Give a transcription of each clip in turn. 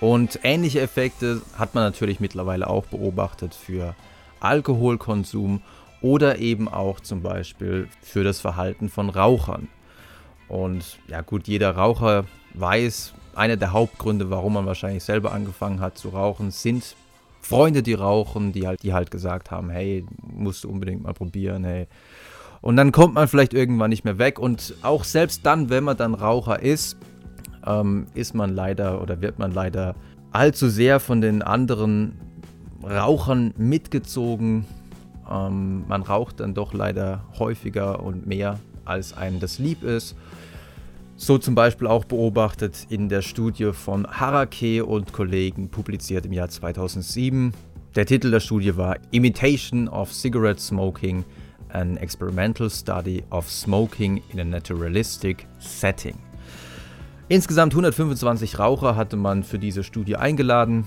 Und ähnliche Effekte hat man natürlich mittlerweile auch beobachtet für Alkoholkonsum oder eben auch zum Beispiel für das Verhalten von Rauchern. Und ja gut, jeder Raucher weiß, einer der Hauptgründe, warum man wahrscheinlich selber angefangen hat zu rauchen, sind Freunde, die rauchen, die halt, die halt gesagt haben, hey, musst du unbedingt mal probieren, hey. Und dann kommt man vielleicht irgendwann nicht mehr weg. Und auch selbst dann, wenn man dann Raucher ist, ähm, ist man leider oder wird man leider allzu sehr von den anderen Rauchern mitgezogen. Ähm, man raucht dann doch leider häufiger und mehr, als einem das lieb ist. So zum Beispiel auch beobachtet in der Studie von Harake und Kollegen, publiziert im Jahr 2007. Der Titel der Studie war Imitation of Cigarette Smoking, an Experimental Study of Smoking in a Naturalistic Setting. Insgesamt 125 Raucher hatte man für diese Studie eingeladen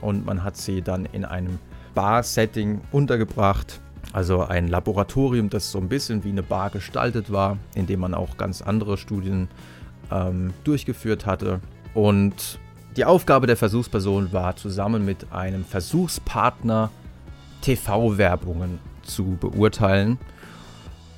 und man hat sie dann in einem Bar-Setting untergebracht. Also ein Laboratorium, das so ein bisschen wie eine Bar gestaltet war, in dem man auch ganz andere Studien ähm, durchgeführt hatte. Und die Aufgabe der Versuchsperson war, zusammen mit einem Versuchspartner TV-Werbungen zu beurteilen.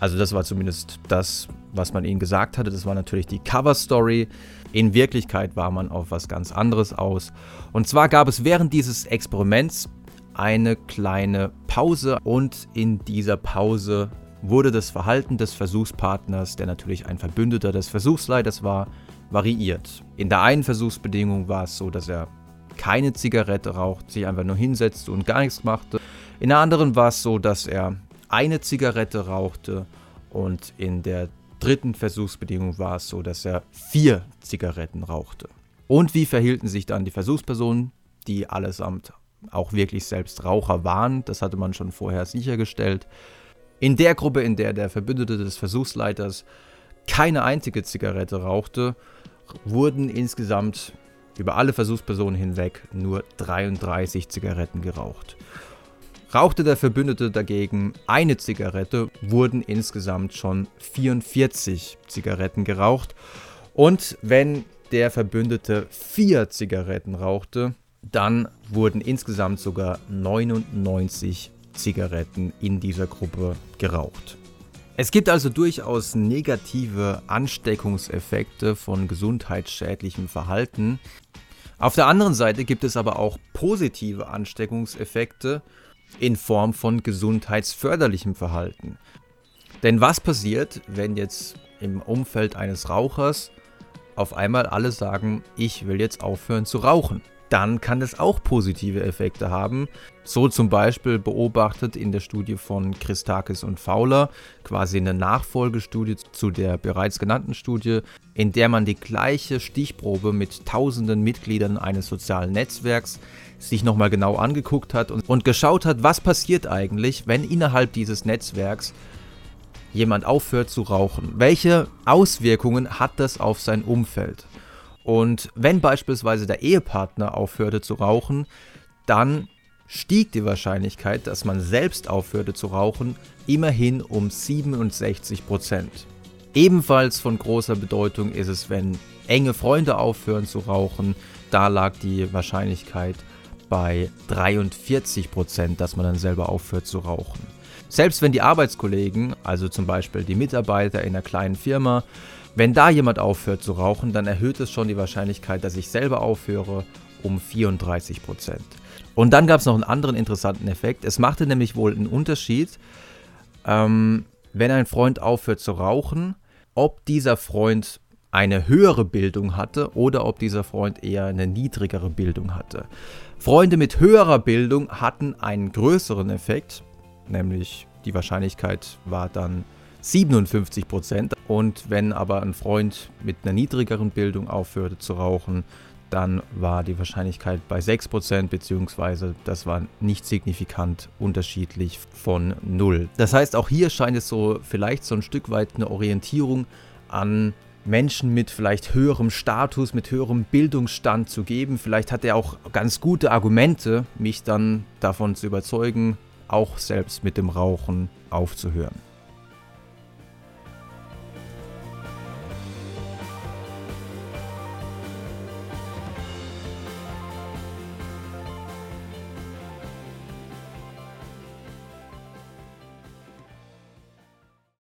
Also das war zumindest das, was man ihnen gesagt hatte. Das war natürlich die Cover-Story. In Wirklichkeit war man auf was ganz anderes aus. Und zwar gab es während dieses Experiments eine kleine Pause und in dieser Pause wurde das Verhalten des Versuchspartners, der natürlich ein Verbündeter des Versuchsleiters war, variiert. In der einen Versuchsbedingung war es so, dass er keine Zigarette raucht, sich einfach nur hinsetzte und gar nichts machte. In der anderen war es so, dass er eine Zigarette rauchte und in der dritten Versuchsbedingung war es so, dass er vier Zigaretten rauchte. Und wie verhielten sich dann die Versuchspersonen, die allesamt auch wirklich selbst Raucher waren? Das hatte man schon vorher sichergestellt. In der Gruppe, in der der Verbündete des Versuchsleiters keine einzige Zigarette rauchte, wurden insgesamt über alle Versuchspersonen hinweg nur 33 Zigaretten geraucht. Rauchte der Verbündete dagegen eine Zigarette, wurden insgesamt schon 44 Zigaretten geraucht. Und wenn der Verbündete vier Zigaretten rauchte, dann wurden insgesamt sogar 99 Zigaretten in dieser Gruppe geraucht. Es gibt also durchaus negative Ansteckungseffekte von gesundheitsschädlichem Verhalten. Auf der anderen Seite gibt es aber auch positive Ansteckungseffekte in Form von gesundheitsförderlichem Verhalten. Denn was passiert, wenn jetzt im Umfeld eines Rauchers auf einmal alle sagen, ich will jetzt aufhören zu rauchen? Dann kann das auch positive Effekte haben. So zum Beispiel beobachtet in der Studie von Christakis und Fowler, quasi eine Nachfolgestudie zu der bereits genannten Studie, in der man die gleiche Stichprobe mit tausenden Mitgliedern eines sozialen Netzwerks sich nochmal genau angeguckt hat und, und geschaut hat, was passiert eigentlich, wenn innerhalb dieses Netzwerks jemand aufhört zu rauchen. Welche Auswirkungen hat das auf sein Umfeld? Und wenn beispielsweise der Ehepartner aufhörte zu rauchen, dann stieg die Wahrscheinlichkeit, dass man selbst aufhörte zu rauchen, immerhin um 67 Prozent. Ebenfalls von großer Bedeutung ist es, wenn enge Freunde aufhören zu rauchen, da lag die Wahrscheinlichkeit bei 43 Prozent, dass man dann selber aufhört zu rauchen. Selbst wenn die Arbeitskollegen, also zum Beispiel die Mitarbeiter in einer kleinen Firma, wenn da jemand aufhört zu rauchen, dann erhöht es schon die Wahrscheinlichkeit, dass ich selber aufhöre, um 34 Prozent. Und dann gab es noch einen anderen interessanten Effekt. Es machte nämlich wohl einen Unterschied, ähm, wenn ein Freund aufhört zu rauchen, ob dieser Freund eine höhere Bildung hatte oder ob dieser Freund eher eine niedrigere Bildung hatte. Freunde mit höherer Bildung hatten einen größeren Effekt, nämlich die Wahrscheinlichkeit war dann 57 Prozent. Und wenn aber ein Freund mit einer niedrigeren Bildung aufhörte zu rauchen, dann war die Wahrscheinlichkeit bei 6 Prozent, beziehungsweise das war nicht signifikant unterschiedlich von 0. Das heißt, auch hier scheint es so vielleicht so ein Stück weit eine Orientierung an Menschen mit vielleicht höherem Status, mit höherem Bildungsstand zu geben. Vielleicht hat er auch ganz gute Argumente, mich dann davon zu überzeugen, auch selbst mit dem Rauchen aufzuhören.